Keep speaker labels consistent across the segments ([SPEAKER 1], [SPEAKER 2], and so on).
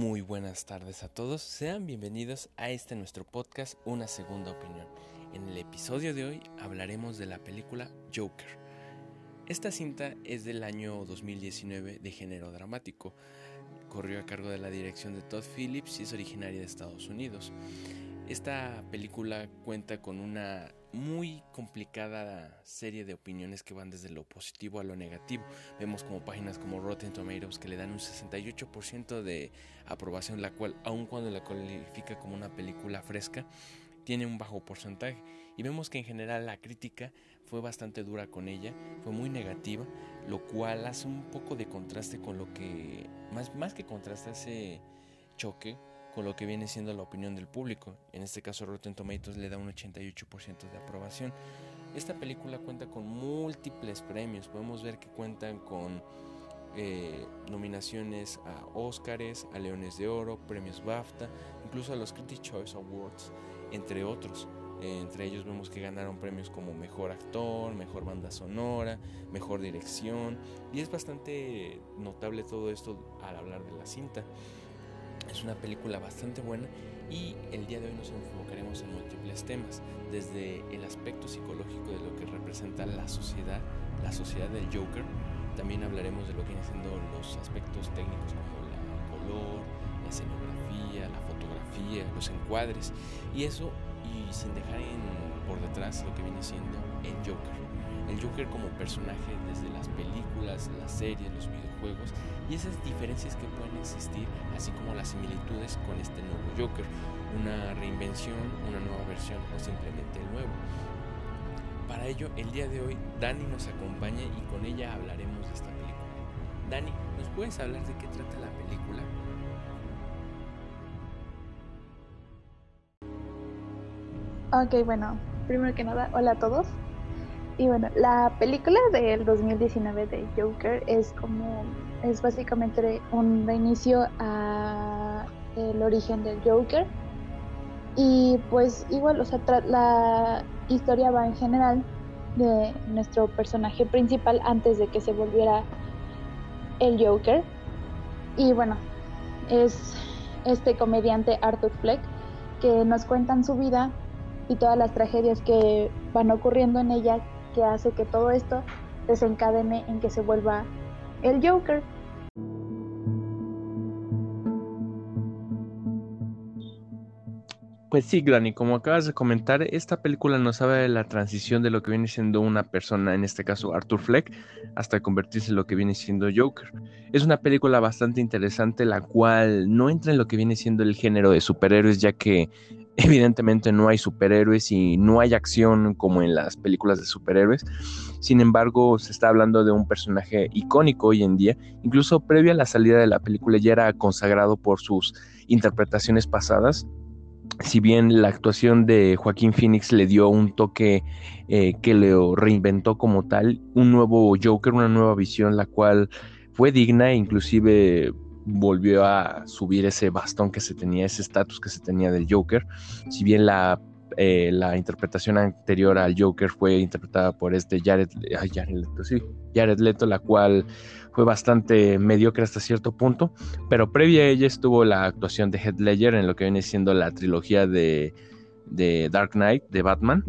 [SPEAKER 1] Muy buenas tardes a todos, sean bienvenidos a este nuestro podcast Una Segunda Opinión. En el episodio de hoy hablaremos de la película Joker. Esta cinta es del año 2019 de género dramático. Corrió a cargo de la dirección de Todd Phillips y es originaria de Estados Unidos. Esta película cuenta con una muy complicada serie de opiniones que van desde lo positivo a lo negativo. Vemos como páginas como Rotten Tomatoes que le dan un 68% de aprobación, la cual, aun cuando la califica como una película fresca, tiene un bajo porcentaje. Y vemos que en general la crítica fue bastante dura con ella, fue muy negativa, lo cual hace un poco de contraste con lo que, más, que contraste, hace choque con lo que viene siendo la opinión del público. En este caso Rotten Tomatoes le da un 88% de aprobación. Esta película cuenta con múltiples premios. Podemos ver que cuentan con eh, nominaciones a Oscars, a Leones de Oro, premios BAFTA, incluso a los Critics Choice Awards, entre otros. Entre ellos vemos que ganaron premios como Mejor Actor, Mejor Banda Sonora, Mejor Dirección. Y es bastante notable todo esto al hablar de la cinta. Es una película bastante buena y el día de hoy nos enfocaremos en múltiples temas, desde el aspecto psicológico de lo que representa la sociedad, la sociedad del Joker. También hablaremos de lo que vienen siendo los aspectos técnicos como el color, la escenografía, la fotografía, los encuadres y eso y sin dejar por detrás lo que viene siendo el Joker el Joker como personaje desde las películas, las series, los videojuegos y esas diferencias que pueden existir, así como las similitudes con este nuevo Joker, una reinvención, una nueva versión o simplemente el nuevo. Para ello, el día de hoy Dani nos acompaña y con ella hablaremos de esta película. Dani, ¿nos puedes hablar de qué trata la película?
[SPEAKER 2] Ok, bueno, primero que nada, hola a todos. Y bueno, la película del 2019 de Joker es como, es básicamente un reinicio a el origen del Joker. Y pues igual, o sea, la historia va en general de nuestro personaje principal antes de que se volviera el Joker. Y bueno, es este comediante Arthur Fleck que nos cuentan su vida y todas las tragedias que van ocurriendo en ella que hace que todo esto desencadene en que se vuelva el Joker.
[SPEAKER 1] Pues sí, Granny, como acabas de comentar, esta película nos habla de la transición de lo que viene siendo una persona, en este caso Arthur Fleck, hasta convertirse en lo que viene siendo Joker. Es una película bastante interesante, la cual no entra en lo que viene siendo el género de superhéroes, ya que Evidentemente no hay superhéroes y no hay acción como en las películas de superhéroes. Sin embargo, se está hablando de un personaje icónico hoy en día. Incluso previo a la salida de la película ya era consagrado por sus interpretaciones pasadas. Si bien la actuación de Joaquín Phoenix le dio un toque eh, que le reinventó como tal, un nuevo Joker, una nueva visión, la cual fue digna e inclusive volvió a subir ese bastón que se tenía, ese estatus que se tenía del Joker. Si bien la, eh, la interpretación anterior al Joker fue interpretada por este Jared, Jared Leto, sí, Jared Leto, la cual fue bastante mediocre hasta cierto punto, pero previa a ella estuvo la actuación de Heath Ledger en lo que viene siendo la trilogía de, de Dark Knight de Batman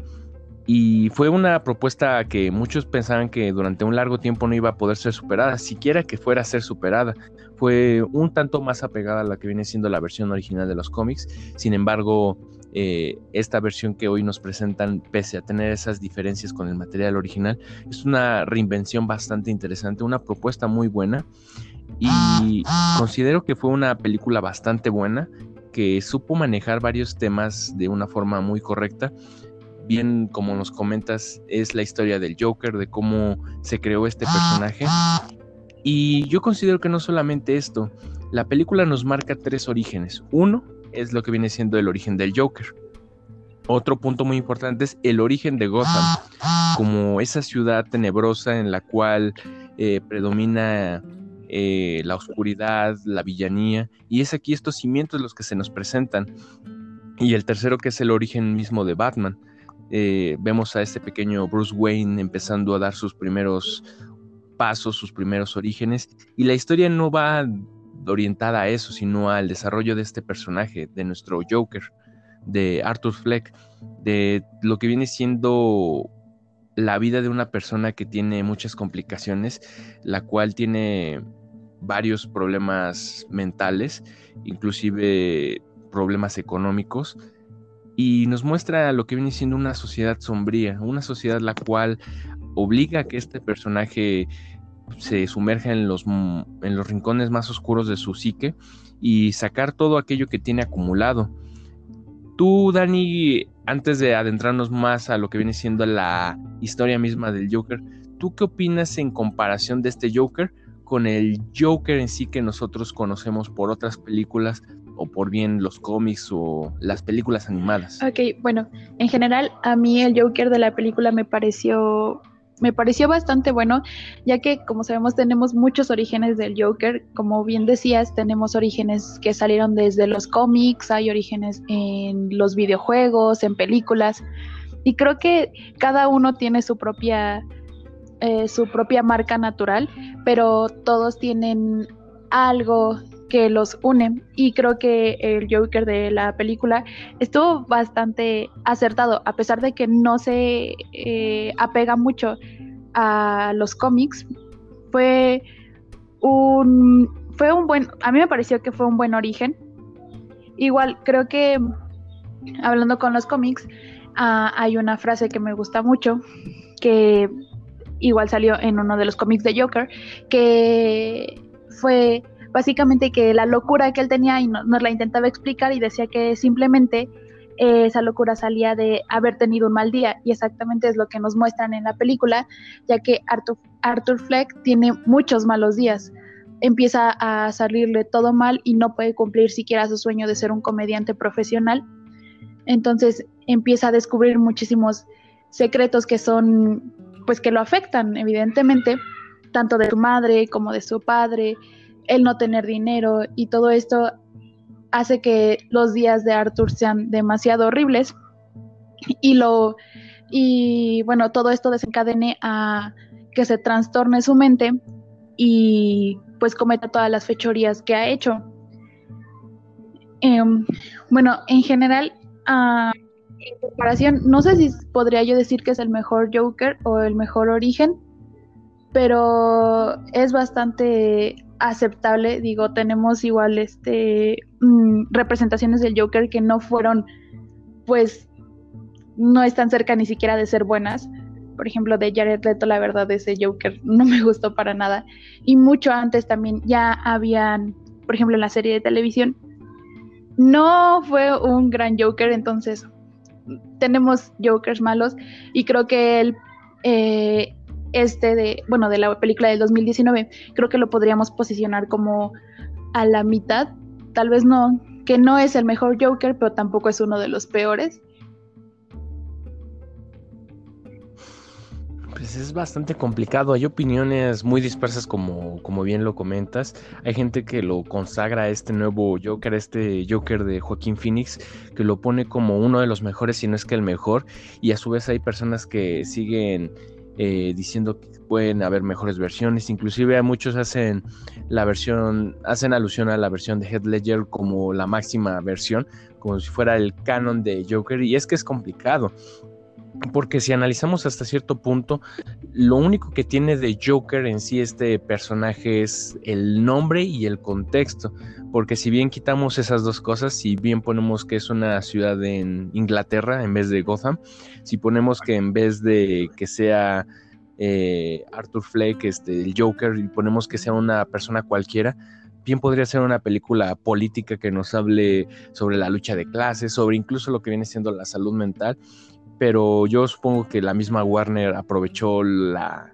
[SPEAKER 1] y fue una propuesta que muchos pensaban que durante un largo tiempo no iba a poder ser superada, siquiera que fuera a ser superada. Fue un tanto más apegada a la que viene siendo la versión original de los cómics. Sin embargo, eh, esta versión que hoy nos presentan, pese a tener esas diferencias con el material original, es una reinvención bastante interesante, una propuesta muy buena. Y considero que fue una película bastante buena, que supo manejar varios temas de una forma muy correcta bien como nos comentas, es la historia del Joker, de cómo se creó este personaje. Y yo considero que no solamente esto, la película nos marca tres orígenes. Uno es lo que viene siendo el origen del Joker. Otro punto muy importante es el origen de Gotham, como esa ciudad tenebrosa en la cual eh, predomina eh, la oscuridad, la villanía, y es aquí estos cimientos los que se nos presentan. Y el tercero que es el origen mismo de Batman, eh, vemos a este pequeño Bruce Wayne empezando a dar sus primeros pasos, sus primeros orígenes, y la historia no va orientada a eso, sino al desarrollo de este personaje, de nuestro Joker, de Arthur Fleck, de lo que viene siendo la vida de una persona que tiene muchas complicaciones, la cual tiene varios problemas mentales, inclusive problemas económicos, y nos muestra lo que viene siendo una sociedad sombría, una sociedad la cual obliga a que este personaje se sumerja en los, en los rincones más oscuros de su psique y sacar todo aquello que tiene acumulado. Tú, Dani, antes de adentrarnos más a lo que viene siendo la historia misma del Joker, ¿tú qué opinas en comparación de este Joker con el Joker en sí que nosotros conocemos por otras películas o por bien los cómics o las películas animadas?
[SPEAKER 2] Ok, bueno, en general a mí el Joker de la película me pareció me pareció bastante bueno, ya que como sabemos tenemos muchos orígenes del Joker, como bien decías, tenemos orígenes que salieron desde los cómics, hay orígenes en los videojuegos, en películas, y creo que cada uno tiene su propia, eh, su propia marca natural, pero todos tienen algo que los une y creo que el Joker de la película estuvo bastante acertado a pesar de que no se eh, apega mucho a los cómics fue un fue un buen a mí me pareció que fue un buen origen. Igual creo que hablando con los cómics ah, hay una frase que me gusta mucho que igual salió en uno de los cómics de Joker que fue básicamente que la locura que él tenía y nos la intentaba explicar y decía que simplemente eh, esa locura salía de haber tenido un mal día y exactamente es lo que nos muestran en la película, ya que Arthur, Arthur Fleck tiene muchos malos días. Empieza a salirle todo mal y no puede cumplir siquiera su sueño de ser un comediante profesional. Entonces empieza a descubrir muchísimos secretos que son, pues que lo afectan, evidentemente, tanto de su madre como de su padre, el no tener dinero y todo esto hace que los días de Arthur sean demasiado horribles y lo y bueno, todo esto desencadene a que se trastorne su mente y pues cometa todas las fechorías que ha hecho. Em, bueno, en general, ah, en comparación, no sé si podría yo decir que es el mejor Joker o el mejor origen, pero es bastante aceptable. Digo, tenemos igual este mm, representaciones del Joker que no fueron, pues, no están cerca ni siquiera de ser buenas. Por ejemplo, de Jared Leto, la verdad, ese Joker no me gustó para nada. Y mucho antes también ya habían, por ejemplo, en la serie de televisión, no fue un gran Joker, entonces tenemos Jokers malos y creo que él eh, este de, bueno, de la película del 2019, creo que lo podríamos posicionar como a la mitad, tal vez no, que no es el mejor Joker, pero tampoco es uno de los peores.
[SPEAKER 1] Pues es bastante complicado, hay opiniones muy dispersas como, como bien lo comentas. Hay gente que lo consagra a este nuevo Joker, este Joker de Joaquín Phoenix, que lo pone como uno de los mejores, si no es que el mejor, y a su vez hay personas que siguen eh, diciendo que pueden haber mejores versiones. Inclusive muchos hacen la versión, hacen alusión a la versión de Head Ledger como la máxima versión, como si fuera el canon de Joker. Y es que es complicado. Porque si analizamos hasta cierto punto, lo único que tiene de Joker en sí este personaje es el nombre y el contexto. Porque si bien quitamos esas dos cosas, si bien ponemos que es una ciudad en Inglaterra en vez de Gotham, si ponemos que en vez de que sea eh, Arthur Fleck, este, el Joker, y ponemos que sea una persona cualquiera, bien podría ser una película política que nos hable sobre la lucha de clases, sobre incluso lo que viene siendo la salud mental, pero yo supongo que la misma Warner aprovechó la,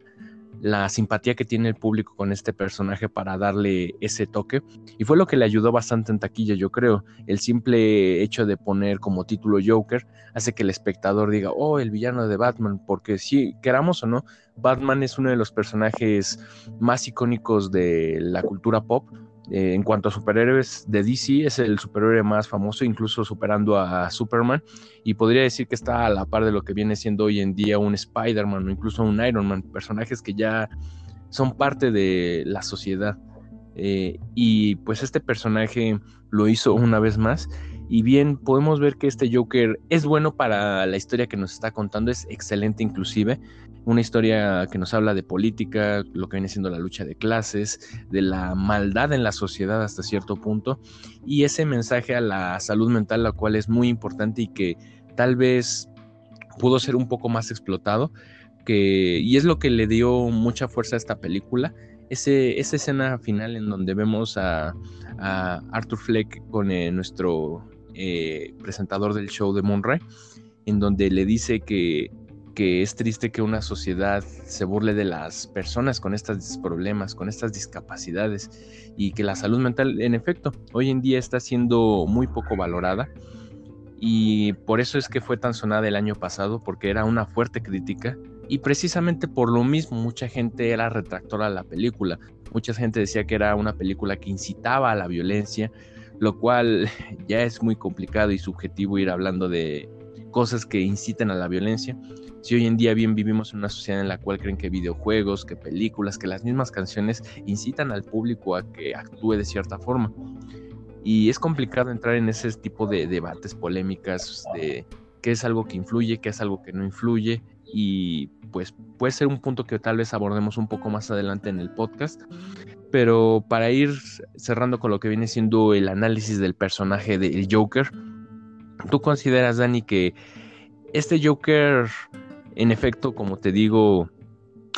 [SPEAKER 1] la simpatía que tiene el público con este personaje para darle ese toque. Y fue lo que le ayudó bastante en taquilla, yo creo. El simple hecho de poner como título Joker hace que el espectador diga, oh, el villano de Batman, porque si queramos o no, Batman es uno de los personajes más icónicos de la cultura pop eh, en cuanto a superhéroes de DC, es el superhéroe más famoso, incluso superando a Superman. Y podría decir que está a la par de lo que viene siendo hoy en día un Spider-Man o incluso un Iron Man, personajes que ya son parte de la sociedad. Eh, y pues este personaje lo hizo una vez más. Y bien, podemos ver que este Joker es bueno para la historia que nos está contando, es excelente inclusive. Una historia que nos habla de política, lo que viene siendo la lucha de clases, de la maldad en la sociedad hasta cierto punto. Y ese mensaje a la salud mental, la cual es muy importante y que tal vez pudo ser un poco más explotado. Que, y es lo que le dio mucha fuerza a esta película ese, esa escena final en donde vemos a, Arthur Fleck con eh, nuestro eh, presentador del show de Monray, en donde le dice que, que es triste que una sociedad se burle de las personas con estos problemas, con estas discapacidades y que la salud mental, en efecto, hoy en día está siendo muy poco valorada y por eso es que fue tan sonada el año pasado, porque era una fuerte crítica y precisamente por lo mismo mucha gente era retractora a la película. Mucha gente decía que era una película que incitaba a la violencia, lo cual ya es muy complicado y subjetivo ir hablando de cosas que inciten a la violencia. Si hoy en día bien vivimos en una sociedad en la cual creen que videojuegos, que películas, que las mismas canciones incitan al público a que actúe de cierta forma. Y es complicado entrar en ese tipo de debates, polémicas, de qué es algo que influye, qué es algo que no influye, y pues puede ser un punto que tal vez abordemos un poco más adelante en el podcast. Pero para ir cerrando con lo que viene siendo el análisis del personaje del Joker, ¿tú consideras, Dani, que este Joker, en efecto, como te digo,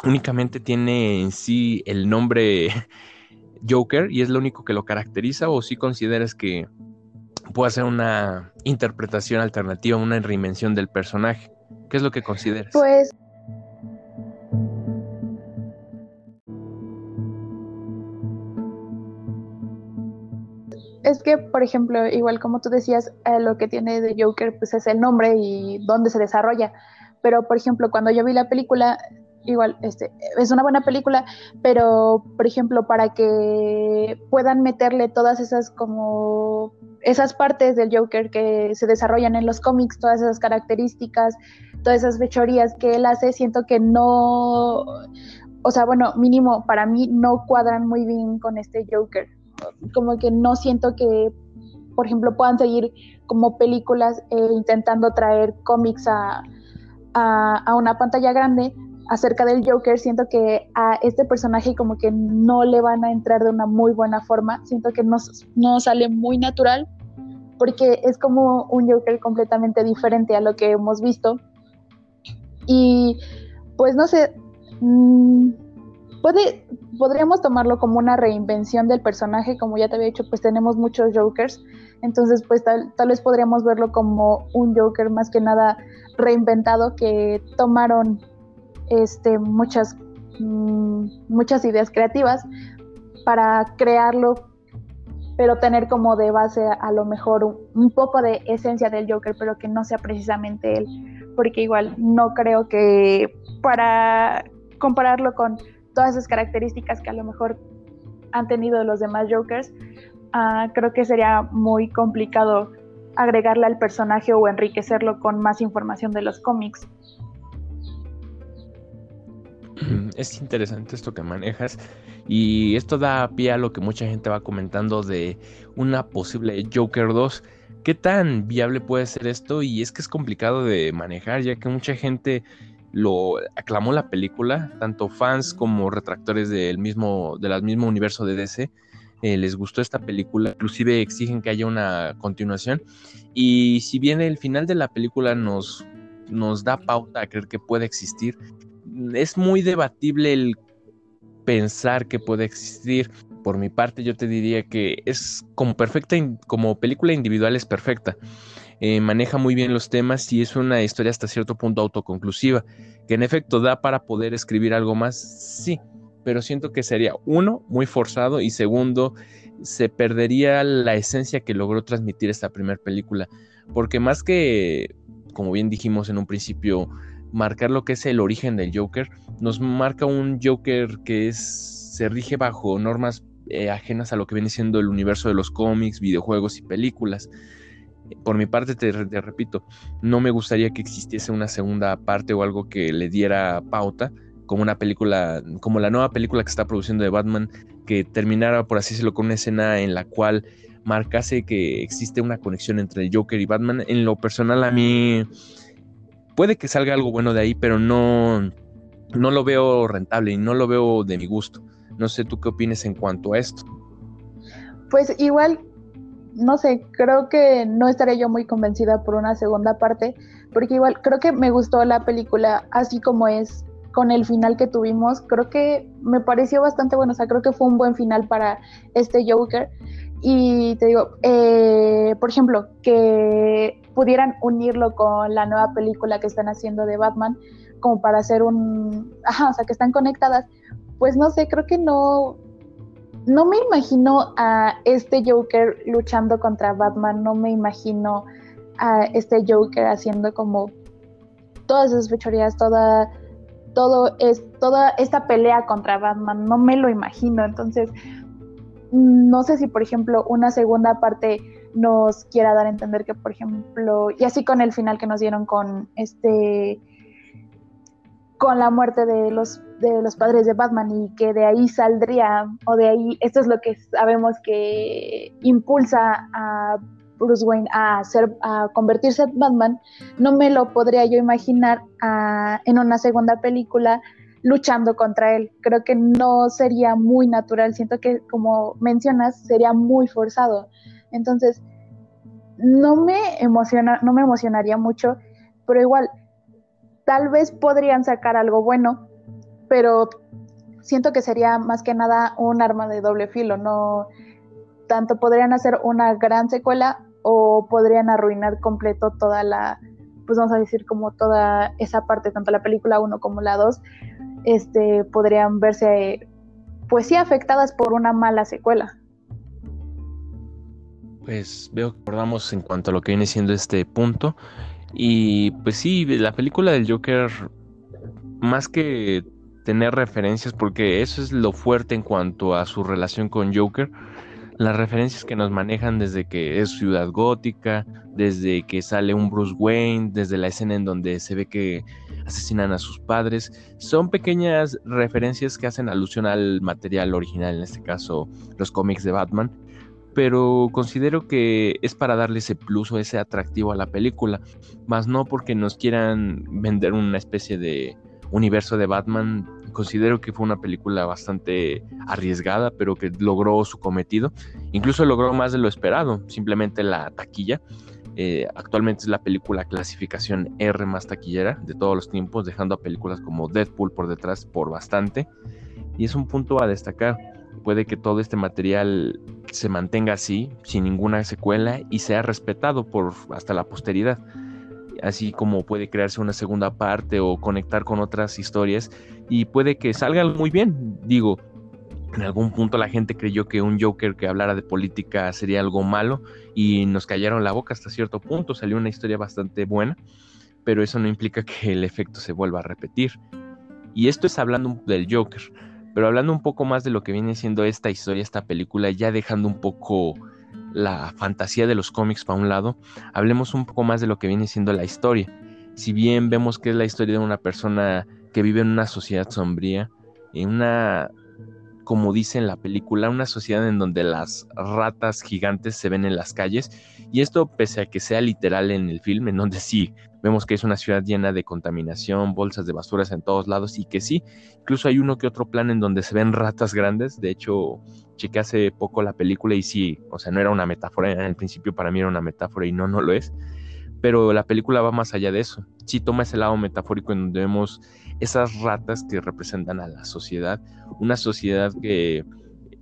[SPEAKER 1] únicamente tiene en sí el nombre Joker y es lo único que lo caracteriza o si consideras que puede ser una interpretación alternativa, una reinvención del personaje? ¿Qué es lo que consideras?
[SPEAKER 2] Pues es que, por ejemplo, igual como tú decías, eh, lo que tiene de Joker pues es el nombre y dónde se desarrolla. Pero, por ejemplo, cuando yo vi la película, igual, este, es una buena película, pero, por ejemplo, para que puedan meterle todas esas como esas partes del Joker que se desarrollan en los cómics, todas esas características, todas esas fechorías que él hace, siento que no, o sea, bueno, mínimo para mí no cuadran muy bien con este Joker. Como que no siento que, por ejemplo, puedan seguir como películas eh, intentando traer cómics a, a, una pantalla grande. Acerca del Joker, siento que a este personaje como que no le van a entrar de una muy buena forma, siento que no, no sale muy natural, porque es como un Joker completamente diferente a lo que hemos visto. Y pues no sé, mm, puede, podríamos tomarlo como una reinvención del personaje, como ya te había dicho, pues tenemos muchos Jokers, entonces pues tal, vez podríamos verlo como un Joker más que nada reinventado que tomaron este, muchas, mm, muchas ideas creativas para crearlo, pero tener como de base a, lo mejor un, poco de esencia del Joker, pero que no sea precisamente él porque igual no creo que para compararlo con todas esas características que a lo mejor han tenido los demás Jokers, ah, creo que sería muy complicado agregarle al personaje o enriquecerlo con más información de los cómics.
[SPEAKER 1] Es interesante esto que manejas y esto da pie a lo que mucha gente va comentando de una posible Joker 2 ¿Qué tan viable puede ser esto? Y es que es complicado de manejar, ya que mucha gente lo aclamó la película, tanto fans como retractores del mismo, del mismo universo de DC. Eh, les gustó esta película, inclusive exigen que haya una continuación. Y si bien el final de la película nos, nos da pauta a creer que puede existir, es muy debatible el pensar que puede existir por mi parte yo te diría que es como perfecta, como película individual es perfecta. Eh, maneja muy bien los temas y es una historia hasta cierto punto autoconclusiva, que en efecto da para poder escribir algo más, sí, pero siento que sería uno, muy forzado y segundo, se perdería la esencia que logró transmitir esta primera película, porque más que, como bien dijimos en un principio, marcar lo que es el origen del Joker, nos marca un Joker que es, se rige bajo normas eh, ajenas a lo que viene siendo el universo de los cómics, videojuegos y películas. Por mi parte, te, repito, no me gustaría que existiese una segunda parte o algo que le diera pauta, como una película, como la nueva película que está produciendo de Batman, que terminara, por así decirlo, con una escena en la cual marcase que existe una conexión entre el Joker y Batman. En lo personal a mí puede que salga algo bueno de ahí, pero no, no lo veo rentable y no lo veo de mi gusto. No sé tú qué opinas en cuanto a esto.
[SPEAKER 2] Pues igual, no sé, creo que no estaré yo muy convencida por una segunda parte, porque igual creo que me gustó la película así como es, con el final que tuvimos, creo que me pareció bastante bueno, o sea, creo que fue un buen final para este Joker. Y te digo, eh, por ejemplo, que pudieran unirlo con la nueva película que están haciendo de Batman, como para hacer un, ajá, o sea, que están conectadas, pues no sé, creo que no, no me imagino a este Joker luchando contra Batman, no me imagino a este Joker haciendo como todas esas fechorías, toda, todo es, toda esta pelea contra Batman, no me lo imagino, entonces no sé si por ejemplo una segunda parte nos quiera dar a entender que por ejemplo, y así con el final que nos dieron con este con la muerte de los, de los padres de Batman y que de ahí saldría, o de ahí, esto es lo que sabemos que impulsa a Bruce Wayne a, ser, a convertirse en Batman, no me lo podría yo imaginar en una segunda película luchando contra él. Creo que no sería muy natural, siento que como mencionas, sería muy forzado. Entonces, no me emociona, no me emocionaría mucho, pero igual tal vez podrían sacar algo bueno, pero siento que sería más que nada un arma de doble filo, no tanto podrían hacer una gran secuela o podrían arruinar completo toda la, pues vamos a decir como toda esa parte, tanto la película 1 como la 2, este, podrían verse pues sí afectadas por una mala secuela.
[SPEAKER 1] Pues veo que acordamos en cuanto a lo que viene siendo este punto. Y pues sí, la película del Joker, más que tener referencias, porque eso es lo fuerte en cuanto a su relación con Joker, las referencias que nos manejan desde que es ciudad gótica, desde que sale un Bruce Wayne, desde la escena en donde se ve que asesinan a sus padres, son pequeñas referencias que hacen alusión al material original, en este caso los cómics de Batman, pero considero que es para darle ese plus o ese atractivo a la película, más no porque nos quieran vender una especie de universo de Batman. Considero que fue una película bastante arriesgada, pero que logró su cometido. Incluso logró más de lo esperado, simplemente la taquilla. Eh, actualmente es la película clasificación R más taquillera de todos los tiempos, dejando a películas como Deadpool por detrás por bastante. Y es un punto a destacar puede que todo este material se mantenga así, sin ninguna secuela y sea respetado por hasta la posteridad. Así como puede crearse una segunda parte o conectar con otras historias y puede que salga muy bien. Digo, en algún punto la gente creyó que un Joker que hablara de política sería algo malo y nos callaron la boca hasta cierto punto. Salió una historia bastante buena, pero eso no implica que el efecto se vuelva a repetir. Y esto es hablando del Joker. Pero hablando un poco más de lo que viene siendo esta historia, esta película, ya dejando un poco la fantasía de los cómics para un lado, hablemos un poco más de lo que viene siendo la historia. Si bien vemos que es la historia de una persona que vive en una sociedad sombría, en una, como dice en la película, una sociedad en donde las ratas gigantes se ven en las calles, y esto pese a que sea literal en el film, en donde sí Vemos que es una ciudad llena de contaminación, bolsas de basuras en todos lados y que sí, incluso hay uno que otro plan en donde se ven ratas grandes. De hecho, chequé hace poco la película y sí, o sea, no era una metáfora, en el principio para mí era una metáfora y no, no lo es. Pero la película va más allá de eso. Sí toma ese lado metafórico en donde vemos esas ratas que representan a la sociedad, una sociedad que,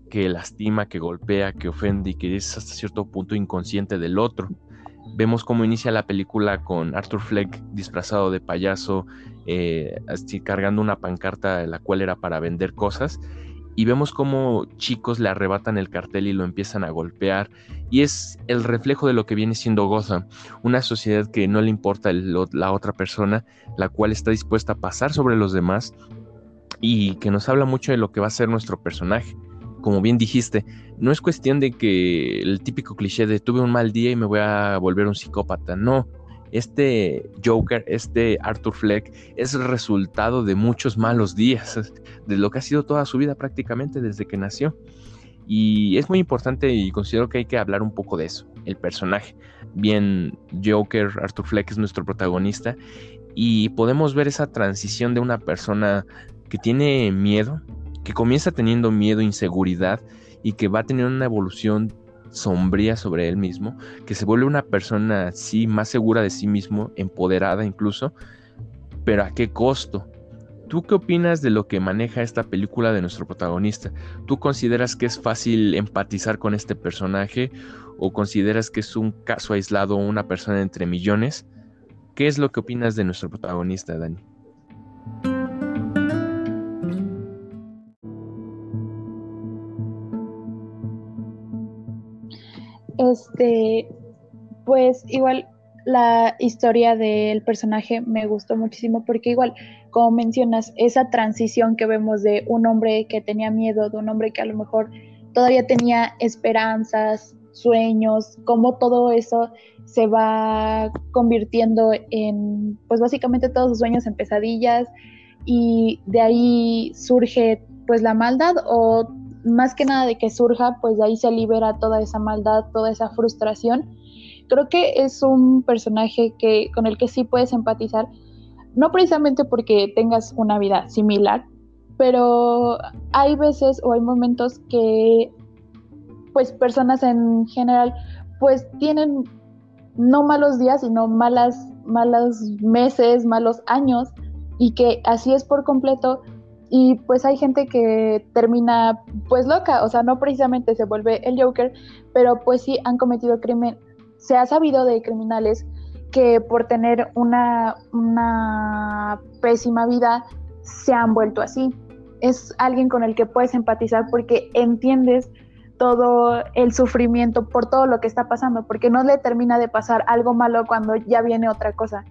[SPEAKER 1] que lastima, que golpea, que ofende y que es hasta cierto punto inconsciente del otro Vemos cómo inicia la película con Arthur Fleck disfrazado de payaso, eh, así, cargando una pancarta la cual era para vender cosas. Y vemos cómo chicos le arrebatan el cartel y lo empiezan a golpear. Y es el reflejo de lo que viene siendo Gotham. Una sociedad que no le importa la otra persona, la cual está dispuesta a pasar sobre los demás. Y que nos habla mucho de lo que va a ser nuestro personaje como bien dijiste, no es cuestión de que el típico cliché de tuve un mal día y me voy a volver un psicópata, no, este Joker, este Arthur Fleck, es el resultado de muchos malos días, de lo que ha sido toda su vida prácticamente desde que nació. Y es muy importante y considero que hay que hablar un poco de eso, el personaje. Bien, Joker, Arthur Fleck es nuestro protagonista y podemos ver esa transición de una persona que tiene miedo, que comienza teniendo miedo, inseguridad y que va a tener una evolución sombría sobre él mismo, que se vuelve una persona, sí, más segura de sí mismo, empoderada incluso, pero ¿a qué costo? ¿Tú qué opinas de lo que maneja esta película de nuestro protagonista? ¿Tú consideras que es fácil empatizar con este personaje o consideras que es un caso aislado, una persona entre millones? ¿Qué es lo que opinas de nuestro protagonista, Dani?
[SPEAKER 2] Este, pues igual la historia del personaje me gustó muchísimo porque igual, como mencionas, esa transición que vemos de un hombre que tenía miedo, de un hombre que a lo mejor todavía tenía esperanzas, sueños, cómo todo eso se va convirtiendo en, pues básicamente todos sus sueños en pesadillas y de ahí surge pues la maldad o más que nada de que surja, pues de ahí se libera toda esa maldad, toda esa frustración. Creo que es un personaje que, con el que sí puedes empatizar, no precisamente porque tengas una vida similar, pero hay veces o hay momentos que pues personas en general pues tienen no malos días, sino malas, malos meses, malos años, y que así es por completo, y pues hay gente que termina pues loca, o sea, no precisamente se vuelve el Joker, pero pues sí han cometido crimen, se ha sabido de criminales que por tener una, una pésima vida se han vuelto así. Es alguien con el que puedes empatizar porque entiendes todo el sufrimiento por todo lo que está pasando, porque no le termina de pasar algo malo cuando ya viene otra cosa.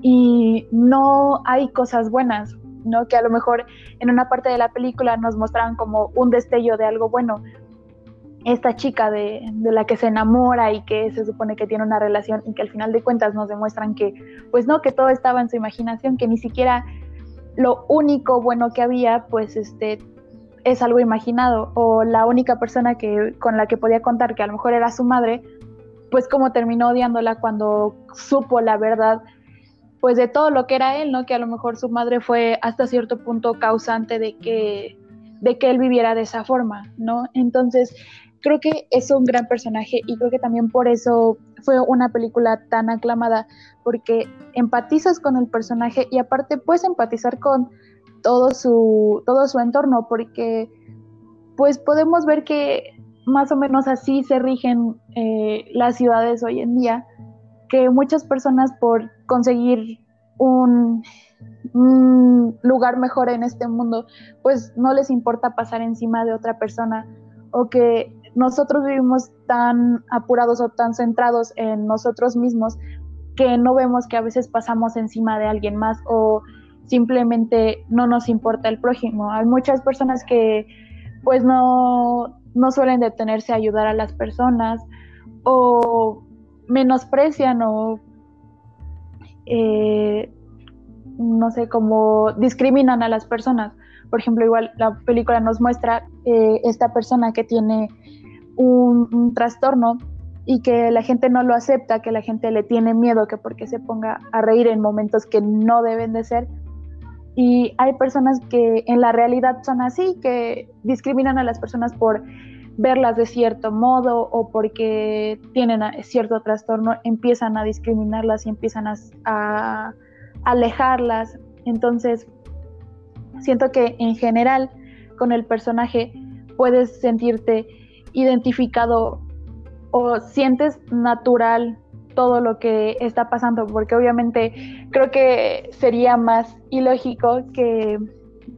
[SPEAKER 2] Y no hay cosas buenas, ¿no? Que a lo mejor en una parte de la película nos mostraban como un destello de algo bueno. Esta chica de, la que se enamora y que se supone que tiene una relación y que al final de cuentas nos demuestran que, pues no, que todo estaba en su imaginación, que ni siquiera lo único bueno que había, pues este, es algo imaginado. O la única persona que, con la que podía contar, que a lo mejor era su madre, pues como terminó odiándola cuando supo la verdad pues de todo lo que era él, ¿no? Que a lo mejor su madre fue hasta cierto punto causante de que, de que él viviera de esa forma, ¿no? Entonces, creo que es un gran personaje y creo que también por eso fue una película tan aclamada, porque empatizas con el personaje y aparte puedes empatizar con todo su, todo su entorno, porque pues podemos ver que más o menos así se rigen eh, las ciudades hoy en día que muchas personas por conseguir un, lugar mejor en este mundo, pues no les importa pasar encima de otra persona o que nosotros vivimos tan apurados o tan centrados en nosotros mismos que no vemos que a veces pasamos encima de alguien más o simplemente no nos importa el prójimo. Hay muchas personas que pues no, no suelen detenerse a ayudar a las personas o menosprecian o eh, no sé, cómo discriminan a las personas. Por ejemplo, igual la película nos muestra eh, esta persona que tiene un, trastorno y que la gente no lo acepta, que la gente le tiene miedo, que porque se ponga a reír en momentos que no deben de ser. Y hay personas que en la realidad son así, que discriminan a las personas por verlas de cierto modo o porque tienen cierto trastorno, empiezan a discriminarlas y empiezan a, alejarlas. Entonces, siento que en general con el personaje puedes sentirte identificado o sientes natural todo lo que está pasando, porque obviamente creo que sería más ilógico que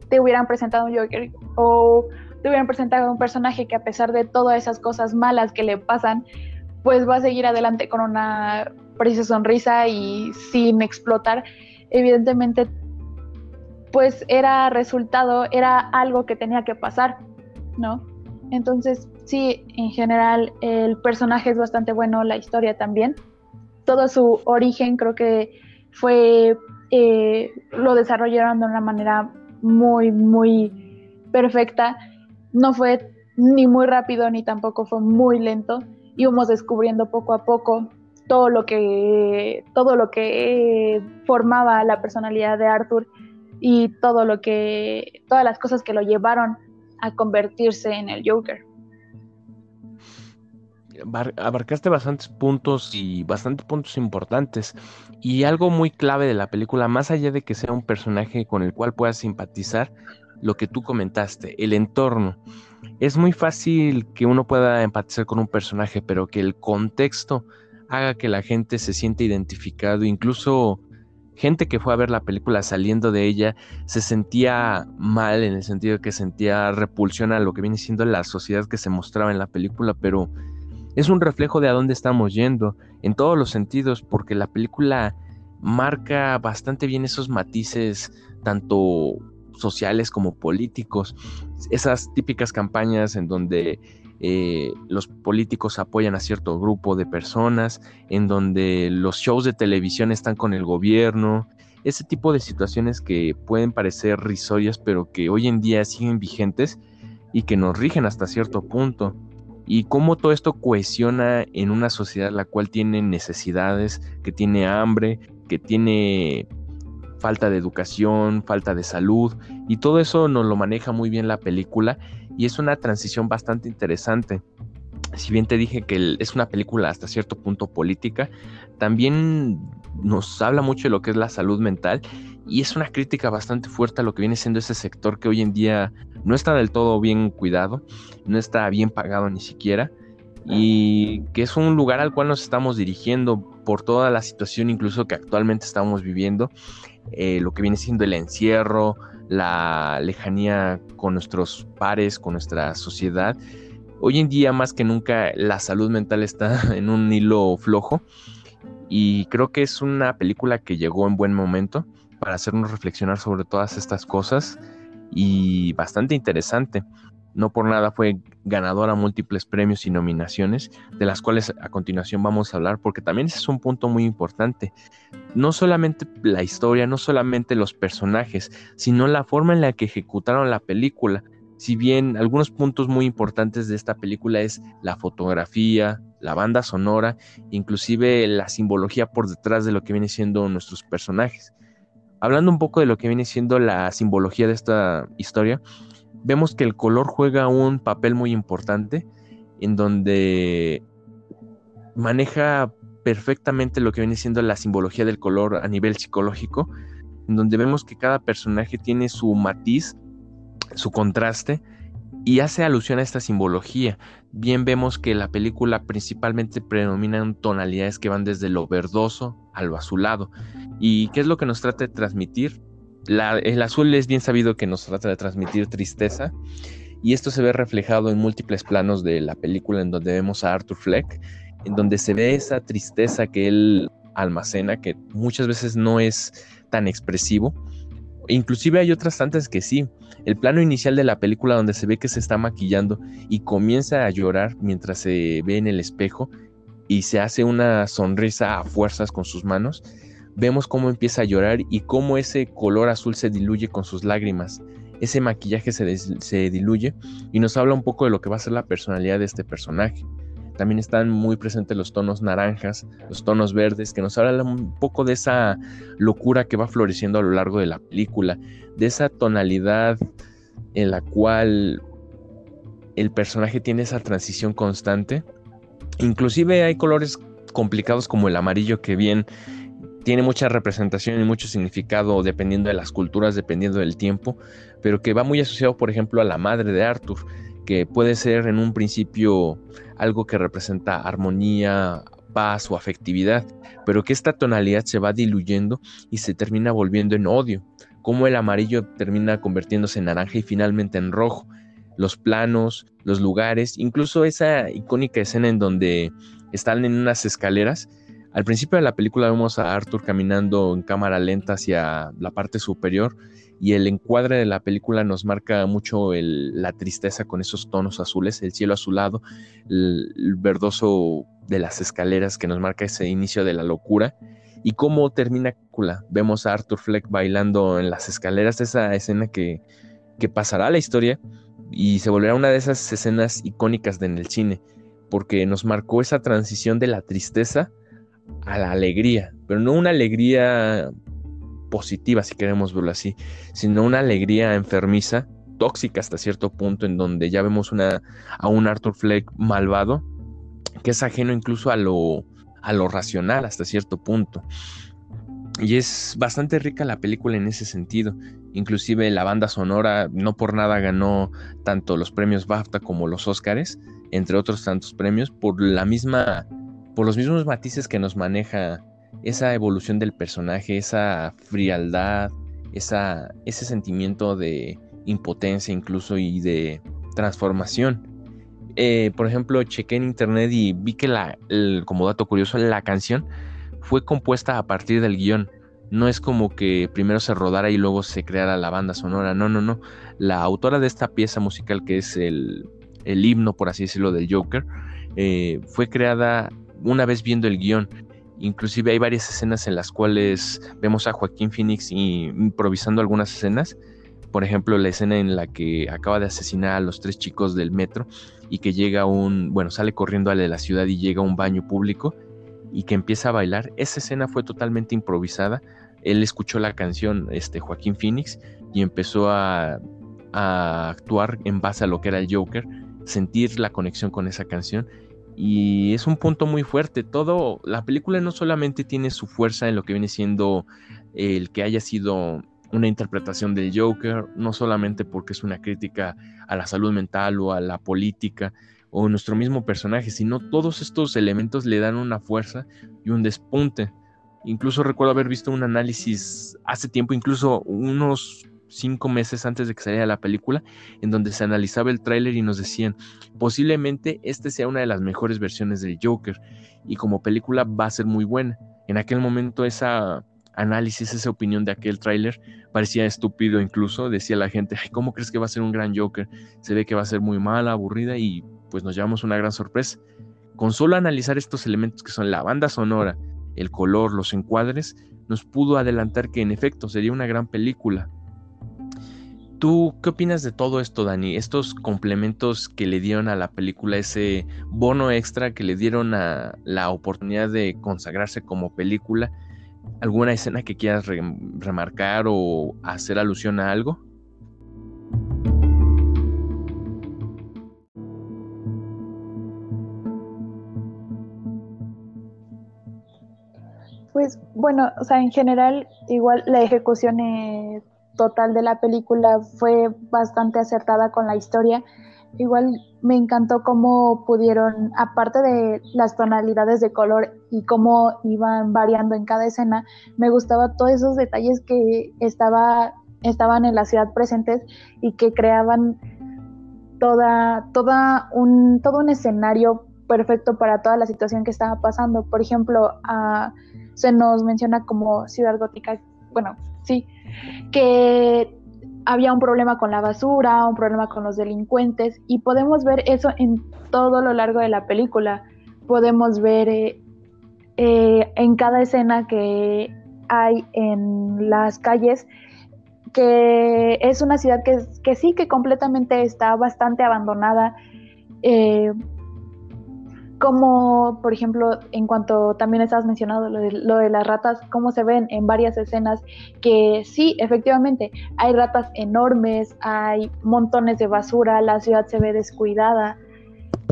[SPEAKER 2] te hubieran presentado un Joker o te hubieran presentado un personaje que a pesar de todas esas cosas malas que le pasan, pues va a seguir adelante con una preciosa sonrisa y sin explotar, evidentemente, pues era resultado, era algo que tenía que pasar, ¿no? Entonces, sí, en general el personaje es bastante bueno, la historia también. todo su origen creo que fue, eh, lo desarrollaron de una manera muy, muy perfecta. No fue ni muy rápido ni tampoco fue muy lento. Íbamos descubriendo poco a poco todo lo que, todo lo que formaba la personalidad de Arthur y todo lo que, todas las cosas que lo llevaron a convertirse en el Joker.
[SPEAKER 1] Abarcaste bastantes puntos y bastantes puntos importantes. Y algo muy clave de la película, más allá de que sea un personaje con el cual puedas simpatizar, lo que tú comentaste, el entorno. Es muy fácil que uno pueda empatizar con un personaje, pero que el contexto haga que la gente se sienta identificado, incluso gente que fue a ver la película saliendo de ella se sentía mal en el sentido de que sentía repulsión a lo que viene siendo la sociedad que se mostraba en la película, pero es un reflejo de a dónde estamos yendo en todos los sentidos, porque la película marca bastante bien esos matices, tanto sociales como políticos, esas típicas campañas en donde eh, los políticos apoyan a cierto grupo de personas, en donde los shows de televisión están con el gobierno, ese tipo de situaciones que pueden parecer risorias, pero que hoy en día siguen vigentes y que nos rigen hasta cierto punto. Y cómo todo esto cohesiona en una sociedad la cual tiene necesidades, que tiene hambre, que tiene falta de educación, falta de salud, y todo eso nos lo maneja muy bien la película y es una transición bastante interesante. Si bien te dije que es una película hasta cierto punto política, también nos habla mucho de lo que es la salud mental y es una crítica bastante fuerte a lo que viene siendo ese sector que hoy en día no está del todo bien cuidado, no está bien pagado ni siquiera y que es un lugar al cual nos estamos dirigiendo por toda la situación incluso que actualmente estamos viviendo, eh, lo que viene siendo el encierro, la lejanía con nuestros pares, con nuestra sociedad. Hoy en día más que nunca la salud mental está en un hilo flojo y creo que es una película que llegó en buen momento para hacernos reflexionar sobre todas estas cosas y bastante interesante. No por nada fue ganadora múltiples premios y nominaciones, de las cuales a continuación vamos a hablar, porque también ese es un punto muy importante. No solamente la historia, no solamente los personajes, sino la forma en la que ejecutaron la película. Si bien algunos puntos muy importantes de esta película es la fotografía, la banda sonora, inclusive la simbología por detrás de lo que viene siendo nuestros personajes. Hablando un poco de lo que viene siendo la simbología de esta historia, vemos que el color juega un papel muy importante en donde maneja perfectamente lo que viene siendo la simbología del color a nivel psicológico, en donde vemos que cada personaje tiene su matiz, su contraste y hace alusión a esta simbología. Bien vemos que la película principalmente predominan tonalidades que van desde lo verdoso a lo azulado. ¿Y qué es lo que nos trata de transmitir? El azul es bien sabido que nos trata de transmitir tristeza y esto se ve reflejado en múltiples planos de la película en donde vemos a Arthur Fleck, en donde se ve esa tristeza que él almacena, que muchas veces no es tan expresivo. Inclusive hay otras tantas que sí. El plano inicial de la película donde se ve que se está maquillando y comienza a llorar mientras se ve en el espejo y se hace una sonrisa a fuerzas con sus manos vemos cómo empieza a llorar y cómo ese color azul se diluye con sus lágrimas. Ese maquillaje se, diluye y nos habla un poco de lo que va a ser la personalidad de este personaje. También están muy presentes los tonos naranjas, los tonos verdes, que nos hablan un poco de esa locura que va floreciendo a lo largo de la película, de esa tonalidad en la cual el personaje tiene esa transición constante. Inclusive hay colores complicados como el amarillo que bien tiene mucha representación y mucho significado dependiendo de las culturas, dependiendo del tiempo, pero que va muy asociado, por ejemplo, a la madre de Arthur, que puede ser en un principio algo que representa armonía, paz o afectividad, pero que esta tonalidad se va diluyendo y se termina volviendo en odio, como el amarillo termina convirtiéndose en naranja y finalmente en rojo. Los planos, los lugares, incluso esa icónica escena en donde están en unas escaleras al principio de la película vemos a Arthur caminando en cámara lenta hacia la parte superior y el encuadre de la película nos marca mucho la tristeza con esos tonos azules, el cielo azulado, el, verdoso de las escaleras que nos marca ese inicio de la locura y cómo termina Vemos a Arthur Fleck bailando en las escaleras, esa escena que, que pasará a la historia y se volverá una de esas escenas icónicas de en el cine, porque nos marcó esa transición de la tristeza a la alegría, pero no una alegría positiva, si queremos verlo así, sino una alegría enfermiza, tóxica hasta cierto punto, en donde ya vemos a un Arthur Fleck malvado, que es ajeno incluso a lo, a lo racional hasta cierto punto. Y es bastante rica la película en ese sentido. Inclusive la banda sonora no por nada ganó tanto los premios BAFTA como los Oscars, entre otros tantos premios, por la misma, por los mismos matices que nos maneja esa evolución del personaje, esa frialdad, esa, ese sentimiento de impotencia incluso y de transformación. Eh, por ejemplo, chequé en internet y vi que la, como dato curioso, la canción fue compuesta a partir del guion. No es como que primero se rodara y luego se creara la banda sonora. No, no, no. La autora de esta pieza musical, que es el, himno, por así decirlo, del Joker, eh, fue creada una vez viendo el guion. Inclusive hay varias escenas en las cuales vemos a Joaquín Phoenix improvisando algunas escenas. Por ejemplo, la escena en la que acaba de asesinar a los tres chicos del metro y que llega un, bueno, sale corriendo a la ciudad y llega a un baño público y que empieza a bailar. Esa escena fue totalmente improvisada. Él escuchó la canción, este Joaquín Phoenix, y empezó a, a actuar en base a lo que era el Joker, sentir la conexión con esa canción. Y es un punto muy fuerte. Todo, la película no solamente tiene su fuerza en lo que viene siendo el que haya sido una interpretación del Joker, no solamente porque es una crítica a la salud mental o a la política, o nuestro mismo personaje, sino todos estos elementos le dan una fuerza y un despunte. Incluso recuerdo haber visto un análisis hace tiempo, incluso unos cinco meses antes de que saliera la película, en donde se analizaba el tráiler y nos decían, posiblemente este sea una de las mejores versiones del Joker y como película va a ser muy buena. En aquel momento esa análisis, esa opinión de aquel tráiler parecía estúpido incluso, decía la gente, ¿cómo crees que va a ser un gran Joker? Se ve que va a ser muy mala, aburrida y pues nos llevamos una gran sorpresa. Con solo analizar estos elementos que son la banda sonora, el color, los encuadres, nos pudo adelantar que en efecto sería una gran película. ¿Tú qué opinas de todo esto, Dani? Estos complementos que le dieron a la película, ese bono extra que le dieron a la oportunidad de consagrarse como película. ¿Alguna escena que quieras remarcar o hacer alusión a algo?
[SPEAKER 2] Pues bueno, o sea, en general, igual la ejecución eh, total de la película fue bastante acertada con la historia. Igual me encantó cómo pudieron, aparte de las tonalidades de color y cómo iban variando en cada escena, me gustaba todos esos detalles que estaba, estaban en la ciudad presentes y que creaban toda, toda un, todo un escenario perfecto para toda la situación que estaba pasando. Por ejemplo, a se nos menciona como ciudad gótica, bueno, sí, que había un problema con la basura, un problema con los delincuentes y podemos ver eso en todo lo largo de la película. Podemos ver eh, eh, en cada escena que hay en las calles que es una ciudad que, sí que completamente está bastante abandonada. Eh, como por ejemplo en cuanto también estabas mencionando lo de, las ratas, cómo se ven en varias escenas que sí, efectivamente, hay ratas enormes, hay montones de basura, la ciudad se ve descuidada.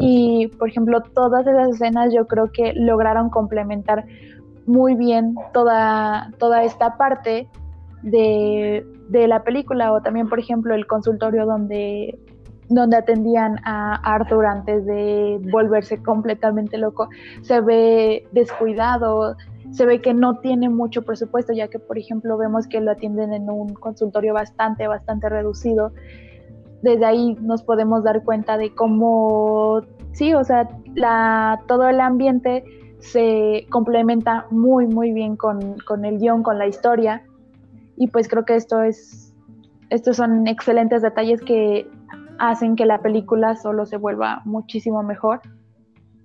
[SPEAKER 2] Y por ejemplo todas esas escenas yo creo que lograron complementar muy bien toda, toda esta parte de, de la película o también por ejemplo el consultorio donde donde atendían a Arthur antes de volverse completamente loco, se ve descuidado, se ve que no tiene mucho presupuesto, ya que, por ejemplo, vemos que lo atienden en un consultorio bastante, bastante reducido. Desde ahí nos podemos dar cuenta de cómo, sí, o sea, la, todo el ambiente se complementa muy, muy bien con, con el guion, con la historia. Y pues creo que esto es, estos son excelentes detalles que hacen que la película solo se vuelva muchísimo mejor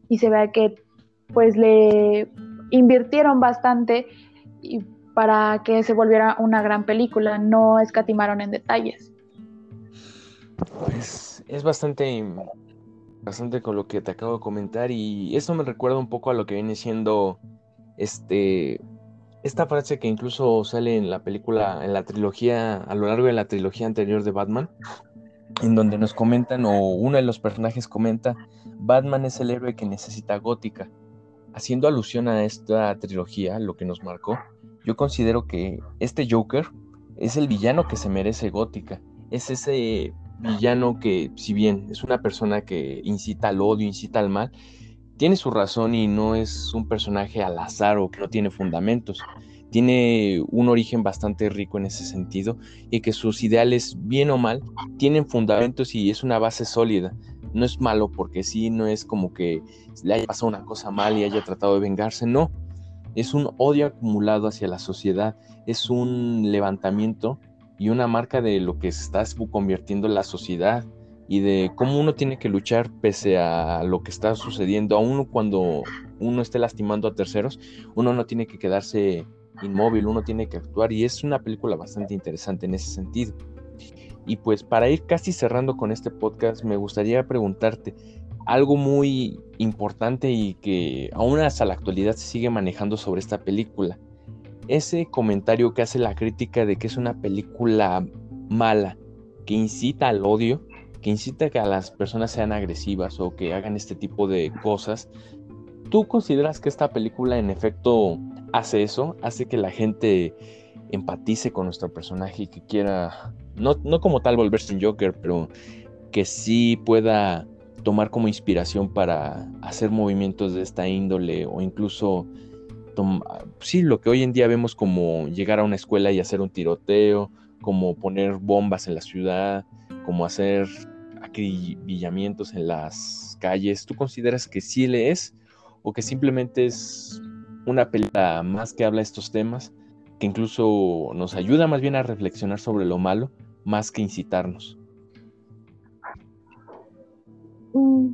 [SPEAKER 2] y se vea que pues le invirtieron bastante y para que se volviera una gran película, no escatimaron en detalles.
[SPEAKER 1] Pues es bastante, bastante con lo que te acabo de comentar y eso me recuerda un poco a lo que viene siendo este esta frase que incluso sale en la película, en la trilogía, a lo largo de la trilogía anterior de Batman, en donde nos comentan, o uno de los personajes comenta, Batman es el héroe que necesita gótica. Haciendo alusión a esta trilogía, lo que nos marcó, yo considero que este Joker es el villano que se merece gótica. Es ese villano que, si bien es una persona que incita al odio, incita al mal, tiene su razón y no es un personaje al azar o que no tiene fundamentos. Tiene un origen bastante rico en ese sentido y que sus ideales, bien o mal, tienen fundamentos y es una base sólida. No es malo porque sí, no es como que le haya pasado una cosa mal y haya tratado de vengarse, no. Es un odio acumulado hacia la sociedad, es un levantamiento y una marca de lo que está convirtiendo en la sociedad y de cómo uno tiene que luchar pese a lo que está sucediendo, aún cuando uno esté lastimando a terceros, uno no tiene que quedarse inmóvil, uno tiene que actuar y es una película bastante interesante en ese sentido. Y pues para ir casi cerrando con este podcast, me gustaría preguntarte algo muy importante y que aún hasta la actualidad se sigue manejando sobre esta película. Ese comentario que hace la crítica de que es una película mala, que incita al odio, que incita a que las personas sean agresivas o que hagan este tipo de cosas, ¿tú consideras que esta película en efecto hace eso? Hace que la gente empatice con nuestro personaje y que quiera, no, no como tal volverse un Joker, pero que sí pueda tomar como inspiración para hacer movimientos de esta índole o incluso sí, lo que hoy en día vemos como llegar a una escuela y hacer un tiroteo, como poner bombas en la ciudad, como hacer acribillamientos en las calles, ¿tú consideras que sí le es o que simplemente es una película más que habla de estos temas, que incluso nos ayuda más bien a reflexionar sobre lo malo, más que incitarnos?
[SPEAKER 2] Mm,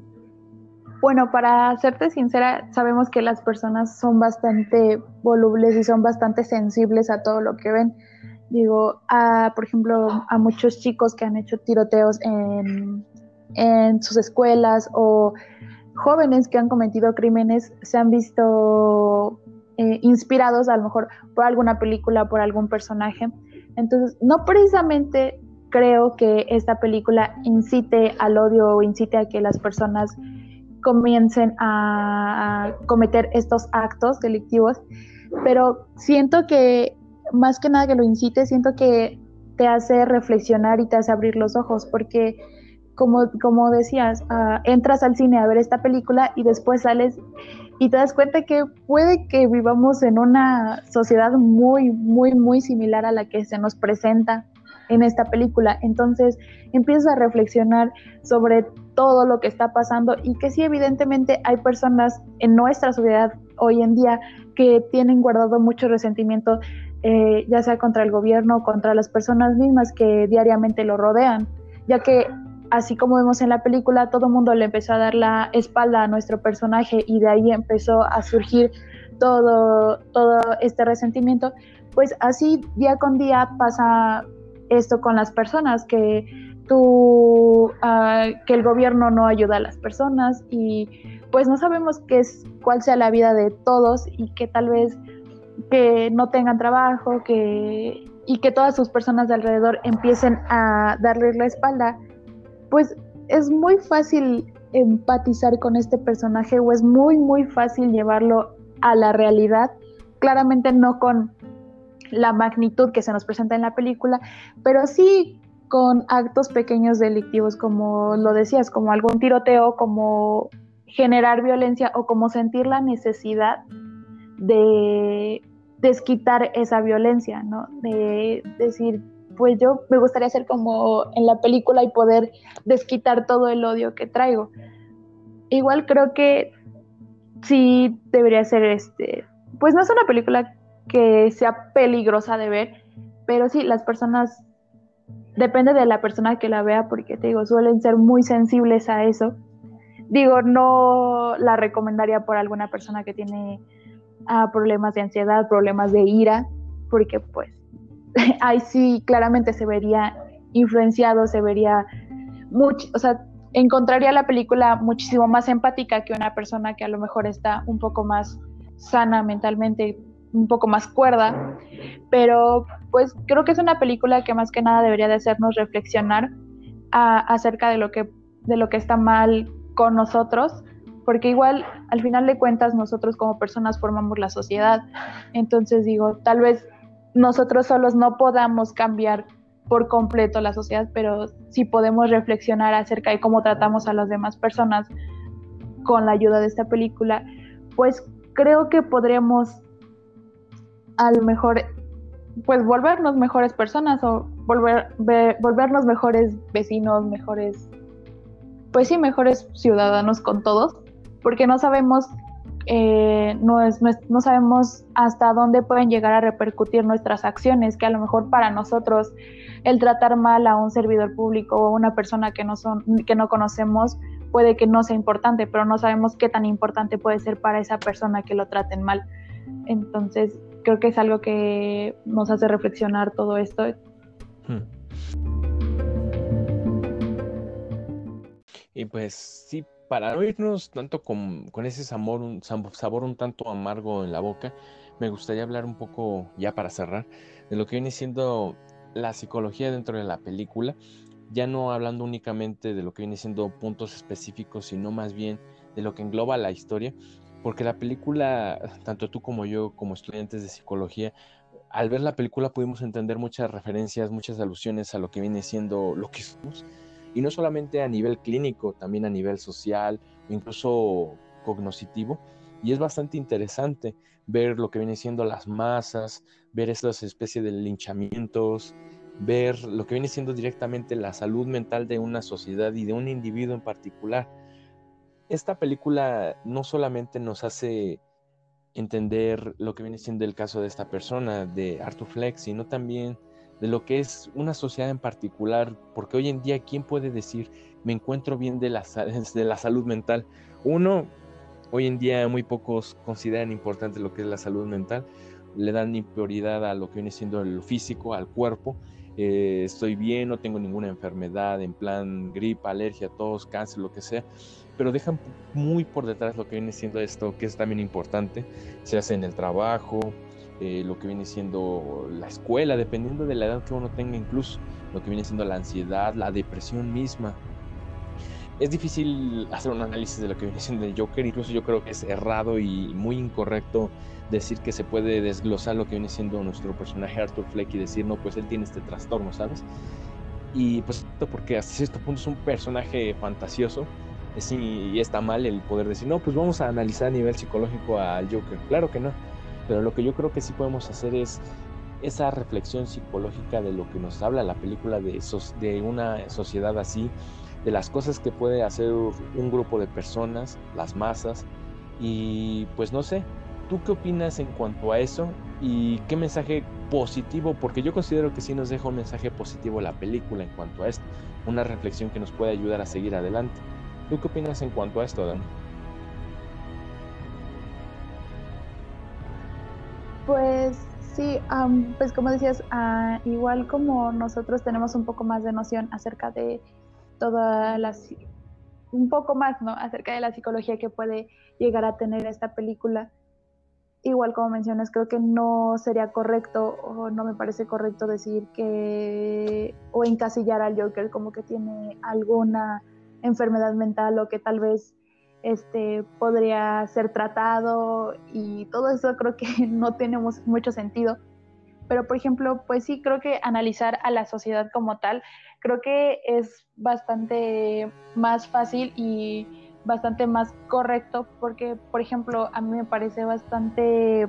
[SPEAKER 2] bueno, para serte sincera, sabemos que las personas son bastante volubles y son bastante sensibles a todo lo que ven digo, a, por ejemplo, a muchos chicos que han hecho tiroteos en, sus escuelas o jóvenes que han cometido crímenes se han visto eh, inspirados a lo mejor por alguna película, por algún personaje. Entonces, no precisamente creo que esta película incite al odio o incite a que las personas comiencen a cometer estos actos delictivos, pero siento que más que nada que lo incite, siento que te hace reflexionar y te hace abrir los ojos, porque como, como decías, ah, entras al cine a ver esta película y después sales y te das cuenta que puede que vivamos en una sociedad muy, muy, muy similar a la que se nos presenta en esta película. Entonces empiezas a reflexionar sobre todo lo que está pasando y que sí, evidentemente hay personas en nuestra sociedad hoy en día que tienen guardado mucho resentimiento eh, ya sea contra el gobierno o contra las personas mismas que diariamente lo rodean, ya que así como vemos en la película, todo el mundo le empezó a dar la espalda a nuestro personaje y de ahí empezó a surgir todo, todo este resentimiento, pues así día con día pasa esto con las personas, que tú, ah, que el gobierno no ayuda a las personas y pues no sabemos qué es, cuál sea la vida de todos y que tal vez que no tengan trabajo, que, y que todas sus personas de alrededor empiecen a darle la espalda, pues es muy fácil empatizar con este personaje o es muy, muy fácil llevarlo a la realidad. Claramente no con la magnitud que se nos presenta en la película, pero sí con actos pequeños delictivos, como lo decías, como algún tiroteo, como generar violencia o como sentir la necesidad de desquitar esa violencia, ¿no? De decir, pues yo me gustaría ser como en la película y poder desquitar todo el odio que traigo. Igual creo que sí debería ser este, pues no es una película que sea peligrosa de ver, pero sí las personas depende de la persona que la vea porque te digo, suelen ser muy sensibles a eso. digo, no la recomendaría por alguna persona que tiene ah, problemas de ansiedad, problemas de ira, porque pues ahí sí claramente se vería influenciado, se vería mucho, o sea, encontraría la película muchísimo más empática que una persona que a lo mejor está un poco más sana mentalmente, un poco más cuerda, pero pues creo que es una película que más que nada debería de hacernos reflexionar acerca de lo que de lo que está mal con nosotros, porque igual al final de cuentas nosotros como personas formamos la sociedad. Entonces digo, tal vez nosotros solos no podamos cambiar por completo la sociedad, pero sí podemos reflexionar acerca de cómo tratamos a las demás personas con la ayuda de esta película, pues creo que podremos a lo mejor pues volvernos mejores personas o volver, volvernos mejores vecinos, mejores, pues sí, mejores ciudadanos con todos, porque no sabemos, eh, no, es, no, sabemos hasta dónde pueden llegar a repercutir nuestras acciones, que a lo mejor para nosotros el tratar mal a un servidor público o a una persona que no, son, que no conocemos puede que no sea importante, pero no sabemos qué tan importante puede ser para esa persona que lo traten mal. Entonces, creo que es algo que nos hace reflexionar todo esto. Hmm.
[SPEAKER 1] Y pues sí, para no irnos tanto con, con ese sabor un, sabor un tanto amargo en la boca, me gustaría hablar un poco, ya para cerrar, de lo que viene siendo la psicología dentro de la película, ya no hablando únicamente de lo que viene siendo puntos específicos, sino más bien de lo que engloba la historia, porque la película, tanto tú como yo, como estudiantes de psicología, al ver la película pudimos entender muchas referencias, muchas alusiones a lo que viene siendo lo que somos, y no solamente a nivel clínico, también a nivel social, incluso cognoscitivo, y es bastante interesante ver lo que viene siendo las masas, ver estas especies de linchamientos, ver lo que viene siendo directamente la salud mental de una sociedad y de un individuo en particular. Esta película no solamente nos hace entender lo que viene siendo el caso de esta persona, de Arthur Fleck, sino también de lo que es una sociedad en particular, porque hoy en día, ¿quién puede decir, me encuentro bien de la, de la salud mental? Uno, hoy en día muy pocos consideran importante lo que es la salud mental, le dan prioridad a lo que viene siendo el físico, al cuerpo, eh, estoy bien, no tengo ninguna enfermedad, en plan gripa, alergia, tos, cáncer, lo que sea, pero dejan muy por detrás lo que viene siendo esto, que es también importante, se hace en el trabajo, eh, lo que viene siendo la escuela, dependiendo de la edad que uno tenga incluso, lo que viene siendo la ansiedad, la depresión misma. Es difícil hacer un análisis de lo que viene siendo el Joker, incluso yo creo que es errado y muy incorrecto decir que se puede desglosar lo que viene siendo nuestro personaje Arthur Fleck y decir, no, pues él tiene este trastorno, ¿sabes? Y pues porque hasta cierto punto es un personaje fantasioso, y está mal el poder decir, no, pues vamos a analizar a nivel psicológico al Joker. Claro que no, pero lo que yo creo que sí podemos hacer es esa reflexión psicológica de lo que nos habla la película de, de una sociedad así, de las cosas que puede hacer un grupo de personas, las masas, y pues no sé, ¿tú qué opinas en cuanto a eso? ¿Y qué mensaje positivo? Porque yo considero que sí nos deja un mensaje positivo la película en cuanto a esto, una reflexión que nos puede ayudar a seguir adelante. ¿Tú qué opinas en cuanto a esto, Dan?
[SPEAKER 2] Pues sí, pues como decías, ah, igual como nosotros tenemos un poco más de noción acerca de todas las, un poco más, ¿no? Acerca de la psicología que puede llegar a tener esta película. Igual como mencionas, creo que no sería correcto o no me parece correcto decir que o encasillar al Joker como que tiene alguna enfermedad mental o que tal vez este, podría ser tratado y todo eso creo que no tiene mucho sentido. Pero, por ejemplo, pues sí, creo que analizar a la sociedad como tal, creo que es bastante más fácil y bastante más correcto porque, por ejemplo, a mí me parece bastante,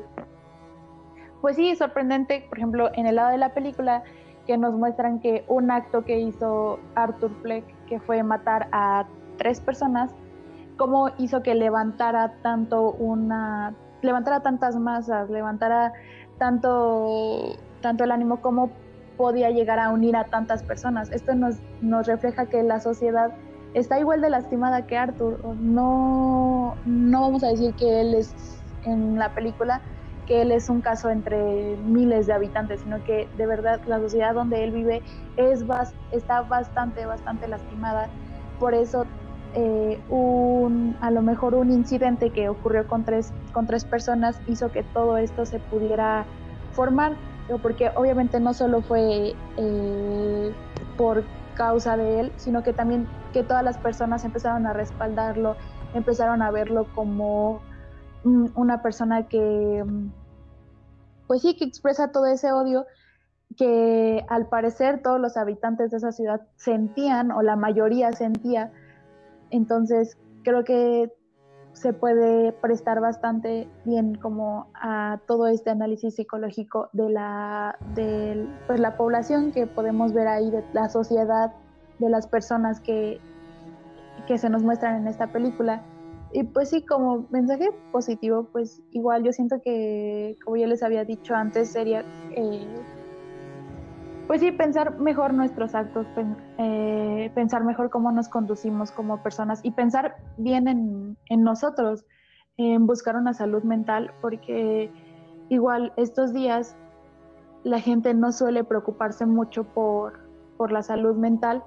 [SPEAKER 2] pues sí, sorprendente, por ejemplo, en el lado de la película, que nos muestran que un acto que hizo Arthur Fleck, que fue matar a tres personas, cómo hizo que levantara tanto una, levantara tantas masas, levantara tanto, tanto el ánimo, cómo podía llegar a unir a tantas personas. Esto nos, nos refleja que la sociedad está igual de lastimada que Arthur. No, no vamos a decir que él es en la película que él es un caso entre miles de habitantes, sino que de verdad la sociedad donde él vive es está bastante, bastante lastimada. Por eso eh, un, a lo mejor un incidente que ocurrió con tres, con tres personas hizo que todo esto se pudiera formar, porque obviamente no solo fue eh, por causa de él, sino que también que todas las personas empezaron a respaldarlo, empezaron a verlo como mm, una persona que, mm, pues sí, que expresa todo ese odio que al parecer todos los habitantes de esa ciudad sentían, o la mayoría sentía, entonces, creo que se puede prestar bastante bien como a todo este análisis psicológico de la, de, pues, la población que podemos ver ahí, de la sociedad, de las personas que, que se nos muestran en esta película. Y pues sí, como mensaje positivo, pues igual yo siento que, como ya les había dicho antes, sería eh, pues sí, pensar mejor nuestros actos, eh, pensar mejor cómo nos conducimos como personas y pensar bien en, nosotros, en buscar una salud mental, porque igual estos días la gente no suele preocuparse mucho por, la salud mental,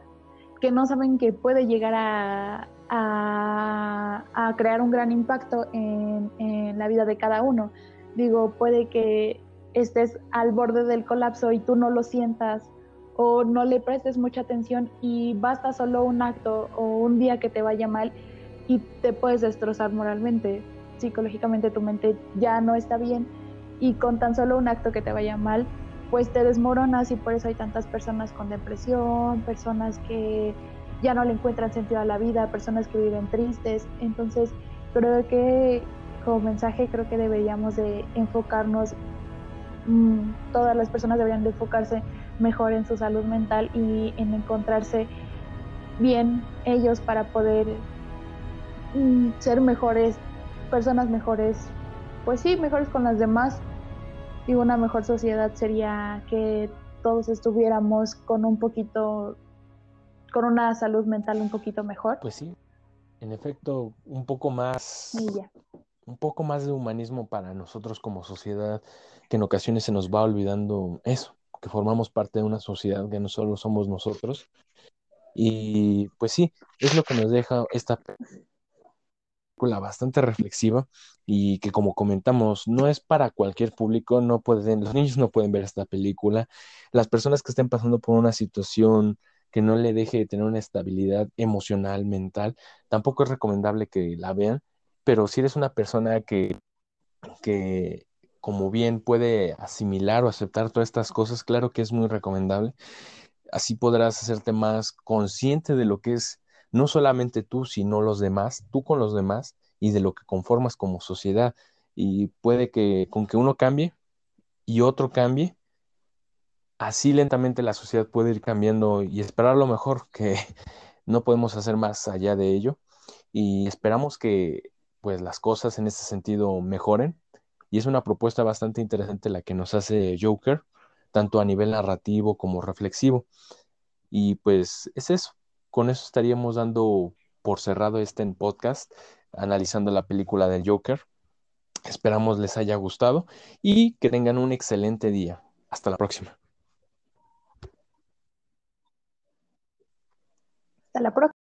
[SPEAKER 2] que no saben que puede llegar a, a, crear un gran impacto en, en, la vida de cada uno. Digo, puede que estés al borde del colapso y tú no lo sientas o no le prestes mucha atención y basta solo un acto o un día que te vaya mal y te puedes destrozar moralmente, psicológicamente tu mente ya no está bien y con tan solo un acto que te vaya mal, pues te desmoronas y por eso hay tantas personas con depresión, personas que ya no le encuentran sentido a la vida, personas que viven tristes. Entonces, creo que como mensaje creo que deberíamos de enfocarnos Mm, todas las personas deberían de enfocarse mejor en su salud mental y en encontrarse bien ellos para poder mm, ser mejores, personas mejores, pues sí, mejores con las demás. Y una mejor sociedad sería que todos estuviéramos con un poquito, con una salud mental un poquito mejor.
[SPEAKER 1] Pues sí, en efecto, un poco más, un poco más de humanismo para nosotros como sociedad que en ocasiones se nos va olvidando eso, que formamos parte de una sociedad que no solo somos nosotros. Y pues sí, es lo que nos deja esta película bastante reflexiva y que como comentamos, no es para cualquier público, no pueden, los niños no pueden ver esta película, las personas que estén pasando por una situación que no le deje de tener una estabilidad emocional, mental, tampoco es recomendable que la vean, pero si eres una persona que, que como bien puede asimilar o aceptar todas estas cosas, claro que es muy recomendable. Así podrás hacerte más consciente de lo que es no solamente tú, sino los demás, tú con los demás y de lo que conformas como sociedad. Y puede que con que uno cambie y otro cambie, así lentamente la sociedad puede ir cambiando y esperar lo mejor, que no podemos hacer más allá de ello. Y esperamos que pues las cosas en este sentido mejoren y es una propuesta bastante interesante la que nos hace Joker, tanto a nivel narrativo como reflexivo. Y pues es eso. Con eso estaríamos dando por cerrado este podcast, analizando la película del Joker. Esperamos les haya gustado y que tengan un excelente día. Hasta la próxima.
[SPEAKER 2] Hasta la próxima.